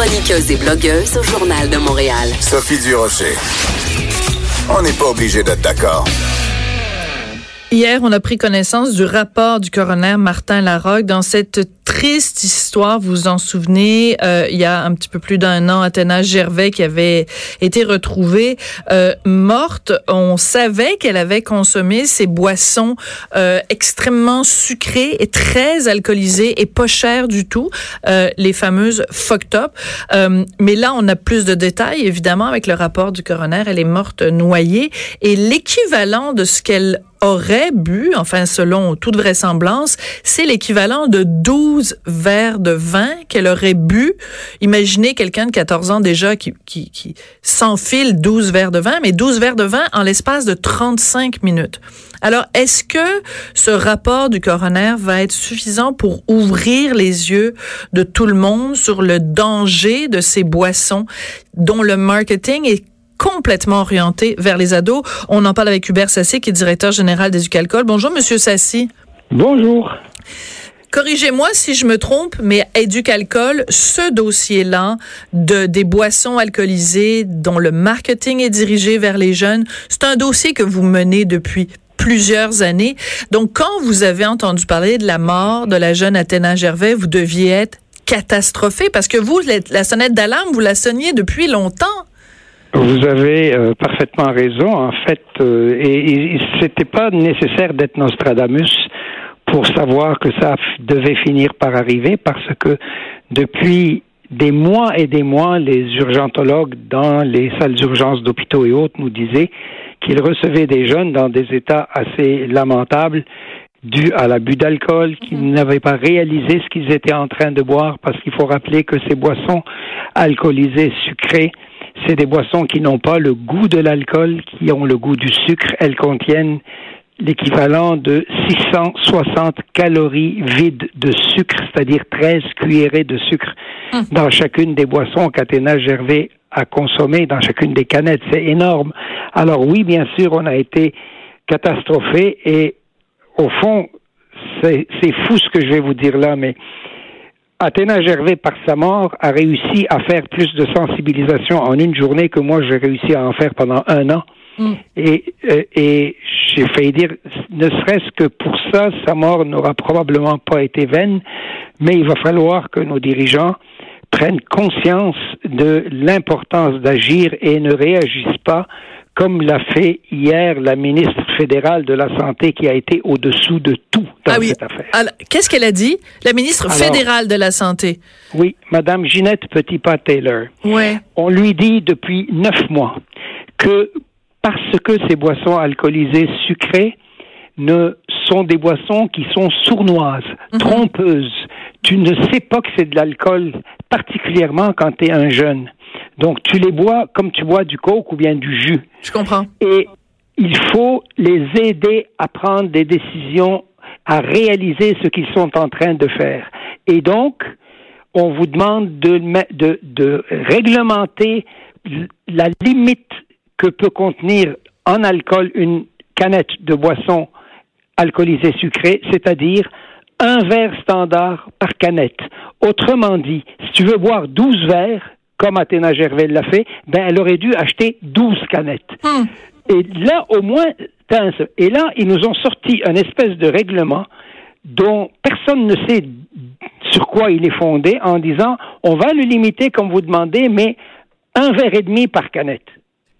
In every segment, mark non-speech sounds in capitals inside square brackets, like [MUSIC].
Chroniqueuse et blogueuse au Journal de Montréal. Sophie Durocher. On n'est pas obligé d'être d'accord. Hier, on a pris connaissance du rapport du coroner Martin Larocque dans cette triste histoire. Vous vous en souvenez, euh, il y a un petit peu plus d'un an, Athéna Gervais qui avait été retrouvée euh, morte. On savait qu'elle avait consommé ces boissons euh, extrêmement sucrées et très alcoolisées et pas chères du tout, les fameuses fucked up. mais là, on a plus de détails, évidemment, avec le rapport du coroner. Elle est morte noyée et l'équivalent de ce qu'elle aurait bu, enfin selon toute vraisemblance, c'est l'équivalent de 12 verres de vin qu'elle aurait bu. Imaginez quelqu'un de 14 ans déjà qui, qui, qui s'enfile 12 verres de vin, mais 12 verres de vin en l'espace de 35 minutes. Alors, est-ce que ce rapport du coroner va être suffisant pour ouvrir les yeux de tout le monde sur le danger de ces boissons dont le marketing est complètement orienté vers les ados. On en parle avec Hubert Sassi, qui est directeur général d'Éducalcool. Bonjour, Monsieur Sassi. Bonjour. Corrigez-moi si je me trompe, mais Éducalcool, ce dossier-là de des boissons alcoolisées dont le marketing est dirigé vers les jeunes, c'est un dossier que vous menez depuis plusieurs années. Donc, quand vous avez entendu parler de la mort de la jeune Athéna Gervais, vous deviez être catastrophé parce que vous, la sonnette d'alarme, vous la sonniez depuis longtemps. Vous avez euh, parfaitement raison. En fait, euh, et, et c'était pas nécessaire d'être Nostradamus pour savoir que ça devait finir par arriver, parce que depuis des mois et des mois, les urgentologues dans les salles d'urgence d'hôpitaux et autres nous disaient qu'ils recevaient des jeunes dans des états assez lamentables dus à l'abus d'alcool, qui mhm. n'avaient pas réalisé ce qu'ils étaient en train de boire, parce qu'il faut rappeler que ces boissons alcoolisées sucrées c'est des boissons qui n'ont pas le goût de l'alcool, qui ont le goût du sucre. Elles contiennent l'équivalent de 660 calories vides de sucre, c'est-à-dire 13 cuillerées de sucre hum. dans chacune des boissons qu'Athéna Gervais a consommées, dans chacune des canettes. C'est énorme. Alors oui, bien sûr, on a été catastrophé et au fond, c'est fou ce que je vais vous dire là, mais Athéna Gervais, par sa mort, a réussi à faire plus de sensibilisation en une journée que moi j'ai réussi à en faire pendant un an. Mm. Et, euh, et j'ai failli dire, ne serait-ce que pour ça, sa mort n'aura probablement pas été vaine, mais il va falloir que nos dirigeants prennent conscience de l'importance d'agir et ne réagissent pas comme l'a fait hier la ministre fédérale de la Santé qui a été au-dessous de tout dans ah cette affaire. Qu'est-ce qu'elle a dit, la ministre fédérale de la Santé? Oui, Madame Ginette Petitpas-Taylor. Ouais. On lui dit depuis neuf mois que parce que ces boissons alcoolisées sucrées ne sont des boissons qui sont sournoises, mhm. trompeuses. Tu ne sais pas que c'est de l'alcool, particulièrement quand tu es un jeune. Donc, tu les bois comme tu bois du coke ou bien du jus. Je comprends. Et il faut les aider à prendre des décisions, à réaliser ce qu'ils sont en train de faire. Et donc, on vous demande de, de, de réglementer la limite que peut contenir en alcool une canette de boisson alcoolisée sucrée, c'est-à-dire un verre standard par canette. Autrement dit, si tu veux boire 12 verres, comme Athéna Gervais l'a fait, ben elle aurait dû acheter 12 canettes. Hmm. Et là, au moins, et là, ils nous ont sorti un espèce de règlement dont personne ne sait sur quoi il est fondé en disant on va le limiter comme vous demandez, mais un verre et demi par canette.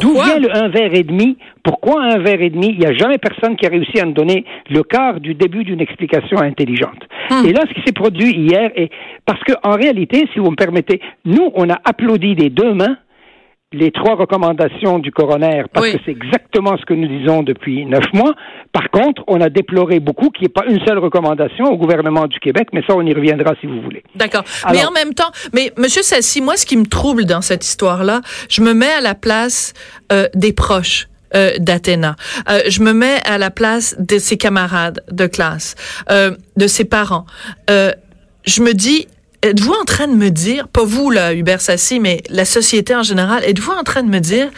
D'où vient le un verre et demi? Pourquoi un verre et demi? Il n'y a jamais personne qui a réussi à nous donner le quart du début d'une explication intelligente. Hmm. Et là, ce qui s'est produit hier est parce qu'en réalité, si vous me permettez, nous, on a applaudi des deux mains les trois recommandations du coroner, parce que c'est exactement ce que nous disons depuis neuf mois. Par contre, on a déploré beaucoup qu'il n'y ait pas une seule recommandation au gouvernement du Québec, mais ça, on y reviendra si vous voulez. D'accord. Mais en même temps, mais Monsieur Sassi, moi, ce qui me trouble dans cette histoire-là, je me mets à la place euh, des proches. Euh, d'Athéna. Euh, je me mets à la place de ses camarades de classe, euh, de ses parents. Euh, je me dis, êtes-vous en train de me dire, pas vous là, Hubert Sassi, mais la société en général, êtes-vous en train de me dire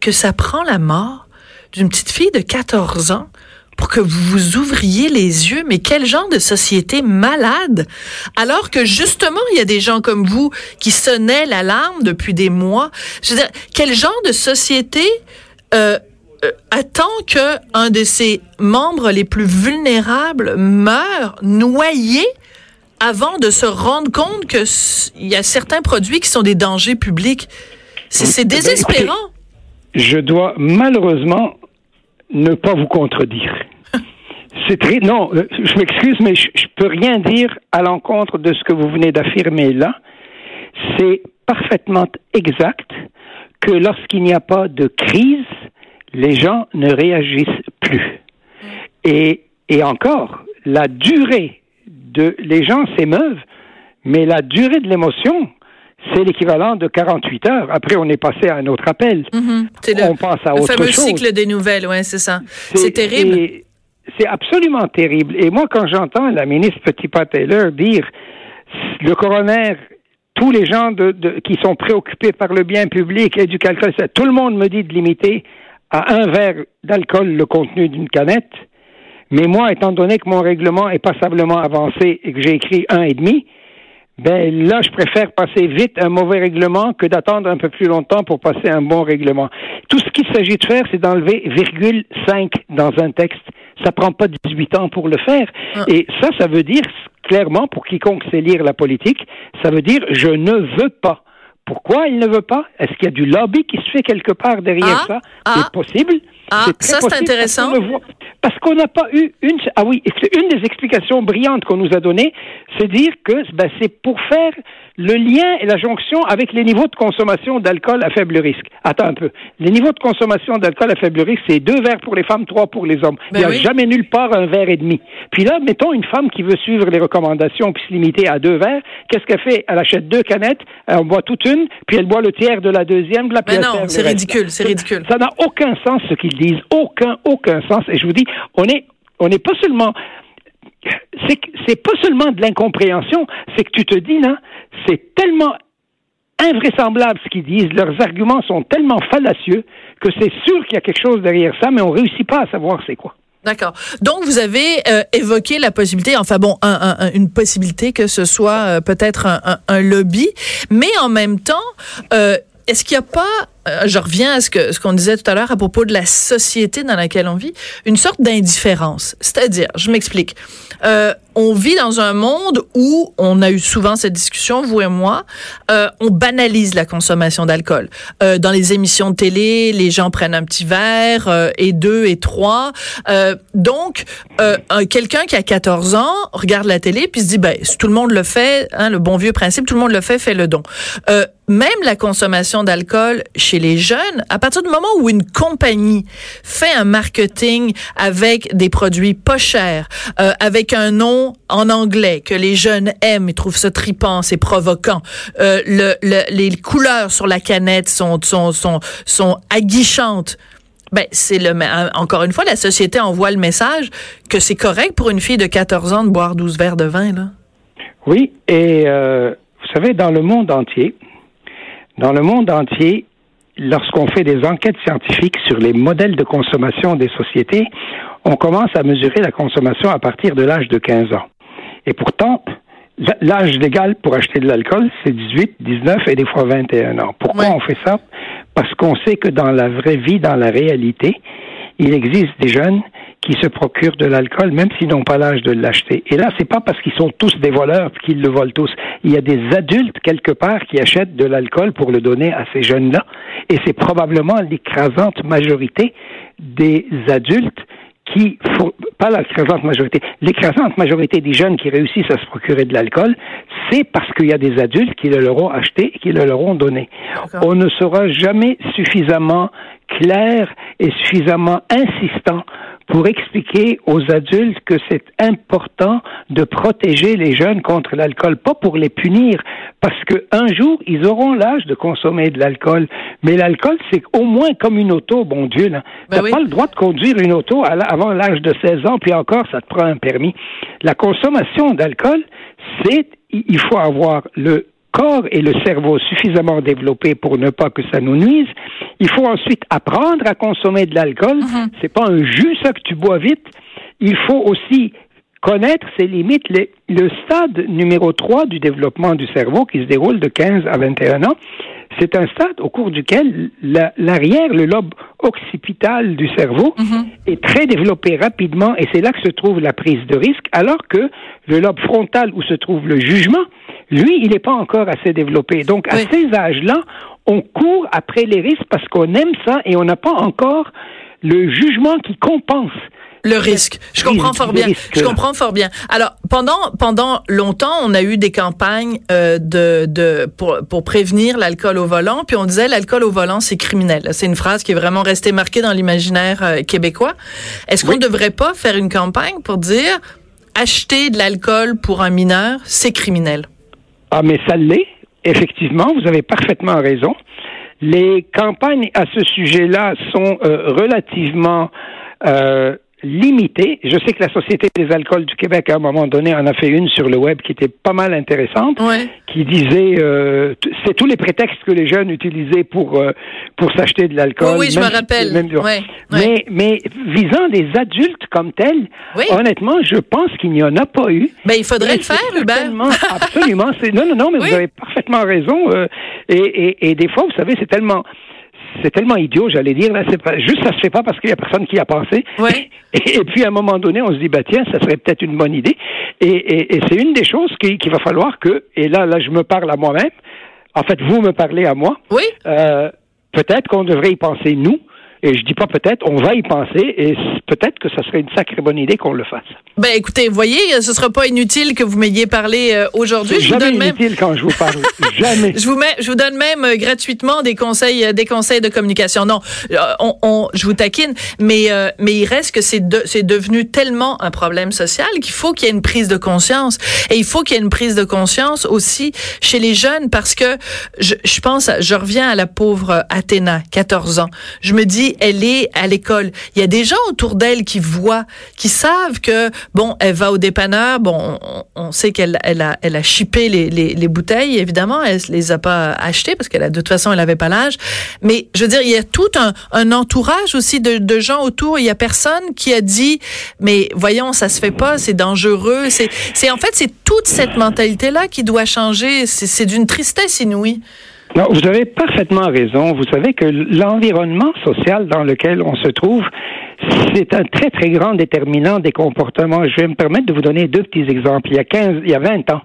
que ça prend la mort d'une petite fille de 14 ans pour que vous vous ouvriez les yeux? Mais quel genre de société malade? Alors que justement, il y a des gens comme vous qui sonnaient l'alarme depuis des mois. Je veux dire, quel genre de société euh, euh, attend que un de ses membres les plus vulnérables meure noyé avant de se rendre compte que il y a certains produits qui sont des dangers publics. C'est désespérant. Je dois malheureusement ne pas vous contredire. [LAUGHS] C'est très non, euh, je m'excuse, mais je, je peux rien dire à l'encontre de ce que vous venez d'affirmer là. C'est parfaitement exact que lorsqu'il n'y a pas de crise, les gens ne réagissent plus. Et, et encore, la durée de les gens s'émeuvent, mais la durée de l'émotion, c'est l'équivalent de 48 heures. Après, on est passé à un autre appel. Mhm. C'est on pense à le autre fameux chose. cycle des nouvelles, ouais, c'est ça. C'est terrible. C'est absolument terrible. Et moi, quand j'entends la ministre Petitpas-Taylor dire le coroner, tous les gens de, de- qui sont préoccupés par le bien public et du calcul, tout le monde me dit de limiter à un verre d'alcool le contenu d'une canette. Mais moi, étant donné que mon règlement est passablement avancé et que j'ai écrit un et demi, ben là, je préfère passer vite un mauvais règlement que d'attendre un peu plus longtemps pour passer un bon règlement. Tout ce qu'il s'agit de faire, c'est d'enlever virgule 5 dans un texte. Ça prend pas 18 ans pour le faire. Ah. Et ça, ça veut dire clairement, pour quiconque sait lire la politique, ça veut dire je ne veux pas. Pourquoi il ne veut pas? Est-ce qu'il y a du lobby qui se fait quelque part derrière Ah, ça? ah. c'est possible. Ah, ça, c'est intéressant. Parce qu'on n'a pas eu une. Ah oui, une des explications brillantes qu'on nous a données, c'est dire que ben, c'est pour faire le lien et la jonction avec les niveaux de consommation d'alcool à faible risque. Attends un peu. Les niveaux de consommation d'alcool à faible risque, c'est deux verres pour les femmes, trois pour les hommes. Ben Il n'y a oui. jamais nulle part un verre et demi. Puis là, mettons une femme qui veut suivre les recommandations puis se limiter à deux verres. Qu'est-ce qu'elle fait? Elle achète deux canettes, elle en boit toute une, puis elle boit le tiers de la deuxième, puis Mais elle non, c'est ridicule, c'est ridicule. Ça n'a aucun sens ce qu'ils disent, aucun, aucun sens. Et je vous dis, on est, on n'est pas seulement, c'est, c'est pas seulement de l'incompréhension, c'est que tu te dis là, c'est tellement invraisemblable ce qu'ils disent, leurs arguments sont tellement fallacieux que c'est sûr qu'il y a quelque chose derrière ça, mais on réussit pas à savoir c'est quoi. D'accord. Donc vous avez euh, évoqué la possibilité, enfin bon, un- un- un- une possibilité que ce soit euh, peut-être un lobby, mais en même temps, euh, est-ce qu'il n'y a pas, euh, je reviens à ce que ce qu'on disait tout à l'heure à propos de la société dans laquelle on vit, une sorte d'indifférence. C'est-à-dire, je m'explique. Euh, on vit dans un monde où on a eu souvent cette discussion, vous et moi, euh, on banalise la consommation d'alcool. Euh, dans les émissions de télé, les gens prennent un petit verre euh, et deux et trois. Donc, un- quelqu'un qui a 14 ans regarde la télé puis se dit, ben, si tout le monde le fait, hein, le bon vieux principe, tout le monde le fait, fait le don. Euh, même la consommation d'alcool chez les jeunes, à partir du moment où une compagnie fait un marketing avec des produits pas chers, euh, avec un nom en anglais que les jeunes aiment, ils trouvent ça tripant, c'est provoquant. Euh, le, le- les couleurs sur la canette sont sont sont, sont aguichantes. Ben c'est le ma- encore une fois la société envoie le message que c'est correct pour une fille de 14 ans de boire 12 verres de vin là. Oui, et euh, vous savez, dans le monde entier, dans le monde entier, lorsqu'on fait des enquêtes scientifiques sur les modèles de consommation des sociétés, on commence à mesurer la consommation à partir de l'âge de 15 ans. Et pourtant, l'âge légal pour acheter de l'alcool, c'est 18, 19 et des fois 21 ans. Pourquoi on fait ça? Parce qu'on sait que dans la vraie vie, dans la réalité, il existe des jeunes qui se procurent de l'alcool, même s'ils n'ont pas l'âge de l'acheter. Et là, c'est pas parce qu'ils sont tous des voleurs qu'ils le volent tous. Il y a des adultes quelque part qui achètent de l'alcool pour le donner à ces jeunes-là. Et c'est probablement l'écrasante majorité des adultes qui, pas l'écrasante majorité, l'écrasante majorité des jeunes qui réussissent à se procurer de l'alcool, c'est parce qu'il y a des adultes qui le leur ont acheté et qui le leur ont donné. On ne sera jamais suffisamment clair et suffisamment insistant pour expliquer aux adultes que c'est important de protéger les jeunes contre l'alcool, pas pour les punir, parce que un jour ils auront l'âge de consommer de l'alcool. Mais l'alcool, c'est au moins comme une auto, bon Dieu. Là. Ben T'as oui. pas le droit de conduire une auto avant l'âge de 16 ans, puis encore, ça te prend un permis. La consommation d'alcool, c'est il faut avoir le corps et le cerveau suffisamment développés pour ne pas que ça nous nuise. Il faut ensuite apprendre à consommer de l'alcool. C'est pas un jus ça que tu bois vite. il faut aussi connaître ses limites. le stade numéro 3 du développement du cerveau, qui se déroule de 15 à 21 ans, c'est un stade au cours duquel l'arrière, le lobe occipital du cerveau, mhm. est très développé rapidement et c'est là que se trouve la prise de risque, alors que le lobe frontal où se trouve le jugement, lui, il n'est pas encore assez développé. Donc, à ces âges-là, on court après les risques parce qu'on aime ça et on n'a pas encore le jugement qui compense le risque. Je comprends fort bien. Je comprends fort bien. Alors pendant pendant longtemps, on a eu des campagnes euh, de de pour pour prévenir l'alcool au volant, puis on disait l'alcool au volant c'est criminel. C'est une phrase qui est vraiment restée marquée dans l'imaginaire euh, québécois. Est-ce qu'on ne devrait pas faire une campagne pour dire acheter de l'alcool pour un mineur, c'est criminel? Ah mais ça l'est. Effectivement, vous avez parfaitement raison. Les campagnes à ce sujet-là sont euh, relativement euh, limité. Je sais que la Société des alcools du Québec, à un moment donné, en a fait une sur le web qui était pas mal intéressante, qui disait euh, c'est tous les prétextes que les jeunes utilisaient pour euh, pour s'acheter de l'alcool. Oui, je me rappelle. Mais mais visant des adultes comme tels, honnêtement, je pense qu'il n'y en a pas eu. Ben il faudrait le faire, Hubert. [LAUGHS] absolument. Non, non, non, mais vous avez parfaitement raison. Euh, et, et, et des fois, vous savez, c'est tellement c'est tellement idiot, j'allais dire. Là, c'est pas, juste, ça se fait pas parce qu'il y a personne qui a pensé. Ouais. [LAUGHS] Et, puis, à un moment donné, on se dit, bah tiens, ça serait peut-être une bonne idée. Et, et, c'est une des choses qu'il va falloir que, et là, là, je me parle à moi-même. En fait, vous me parlez à moi. Oui. Euh, peut-être qu'on devrait y penser, nous. Et je dis pas peut-être, on va y penser et peut-être que ça serait une sacrée bonne idée qu'on le fasse. Ben écoutez, voyez, ce sera pas inutile que vous m'ayez parlé euh, aujourd'hui. Je jamais vous donne inutile quand je vous parle. [LAUGHS] jamais. Je vous mets, je vous donne même euh, gratuitement des conseils, euh, des conseils de communication. Non, on, on je vous taquine, mais mais il reste que c'est de, c'est devenu tellement un problème social qu'il faut qu'il y ait une prise de conscience et il faut qu'il y ait une prise de conscience aussi chez les jeunes parce que je, je pense, je reviens à la pauvre Athéna, 14 ans. Je me dis elle est à l'école. Il y a des gens autour d'elle qui voient, qui savent que bon, elle va au dépanneur. Bon, on, sait qu'elle elle a elle a chippé les, les, les, bouteilles. Évidemment, elle les a pas achetées parce qu'elle a de toute façon elle avait pas l'âge. Mais je veux dire, il y a tout un, un entourage aussi de, de gens autour. Il y a personne qui a dit mais voyons, ça se fait pas, c'est dangereux. C'est c'est en fait c'est toute cette mentalité là qui doit changer. C'est d'une tristesse inouïe. Non, vous avez parfaitement raison. Vous savez que l'environnement social dans lequel on se trouve, c'est un très, très grand déterminant des comportements. Je vais me permettre de vous donner deux petits exemples. Il y a 15, il y a 20 ans,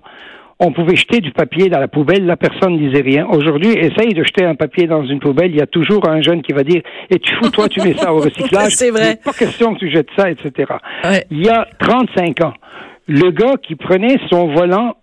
on pouvait jeter du papier dans la poubelle, la personne ne disait rien. Aujourd'hui, essaye de jeter un papier dans une poubelle, il y a toujours un jeune qui va dire Et tu fous, toi, tu mets ça au [LAUGHS] recyclage. C'est vrai. Pas question que tu jettes ça, etc. Il y a 35 ans, le gars qui prenait son volant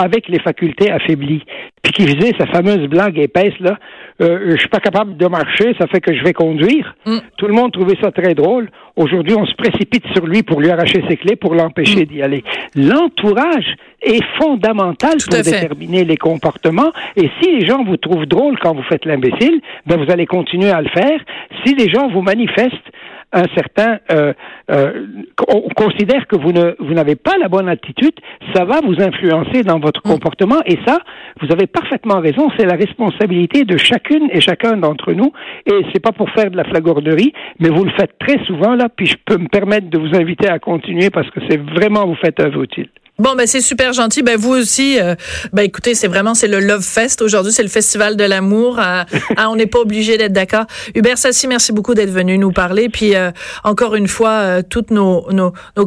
avec les facultés affaiblies, puis qui faisait sa fameuse blague épaisse là, euh, je suis pas capable de marcher, ça fait que je vais conduire. Mm. Tout le monde trouvait ça très drôle. Aujourd'hui, on se précipite sur lui pour lui arracher ses clés, pour l'empêcher mm. d'y aller. L'entourage est fondamental pour déterminer les comportements. Et si les gens vous trouvent drôle quand vous faites l'imbécile, ben vous allez continuer à le faire. Si les gens vous manifestent un certain, euh, euh, on considère que vous ne, vous n'avez pas la bonne attitude, ça va vous influencer dans votre mm. comportement. Et ça, vous avez parfaitement raison, c'est la responsabilité de chacune et chacun d'entre nous. Et c'est pas pour faire de la flagornerie, mais vous le faites très souvent là. Puis je peux me permettre de vous inviter à continuer parce que c'est vraiment vous faites œuvre utile. Bon, ben c'est super gentil. Ben vous aussi, euh, ben écoutez, c'est vraiment c'est le Love Fest aujourd'hui, c'est le festival de l'amour. [LAUGHS] Ah, on n'est pas obligé d'être d'accord. Hubert Sassi, merci beaucoup d'être venu nous parler. Puis euh, encore une fois, euh, toutes nos nos, nos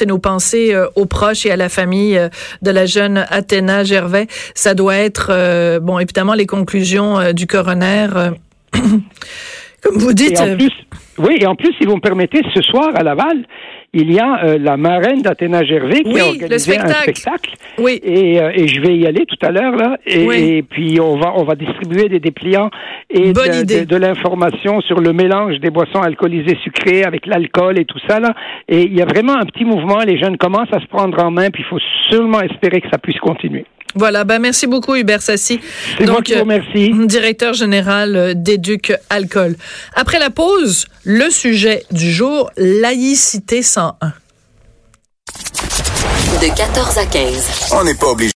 et nos pensées aux proches et à la famille de la jeune Athéna Gervais. Ça doit être bon, évidemment les conclusions du coroner. [CLEARS THROAT] comme vous dites. oui, et en plus, si vous me permettez, ce soir à Laval, il y a euh, la marraine d'Athéna Gervais qui a organisé un spectacle. Oui. Et, euh, et, je vais y aller tout à l'heure là. Et, puis on va on va distribuer des dépliants et de, de, l'information sur le mélange des boissons alcoolisées sucrées avec l'alcool et tout ça là. Et il y a vraiment un petit mouvement. Les jeunes commencent à se prendre en main. Puis il faut seulement espérer que ça puisse continuer. Voilà, ben merci beaucoup Hubert Sassi. Remercie. Euh, directeur général euh, d'Éduc Alcool. Après la pause, le sujet du jour, laïcité 101. De 14 à 15. On n'est pas obligé.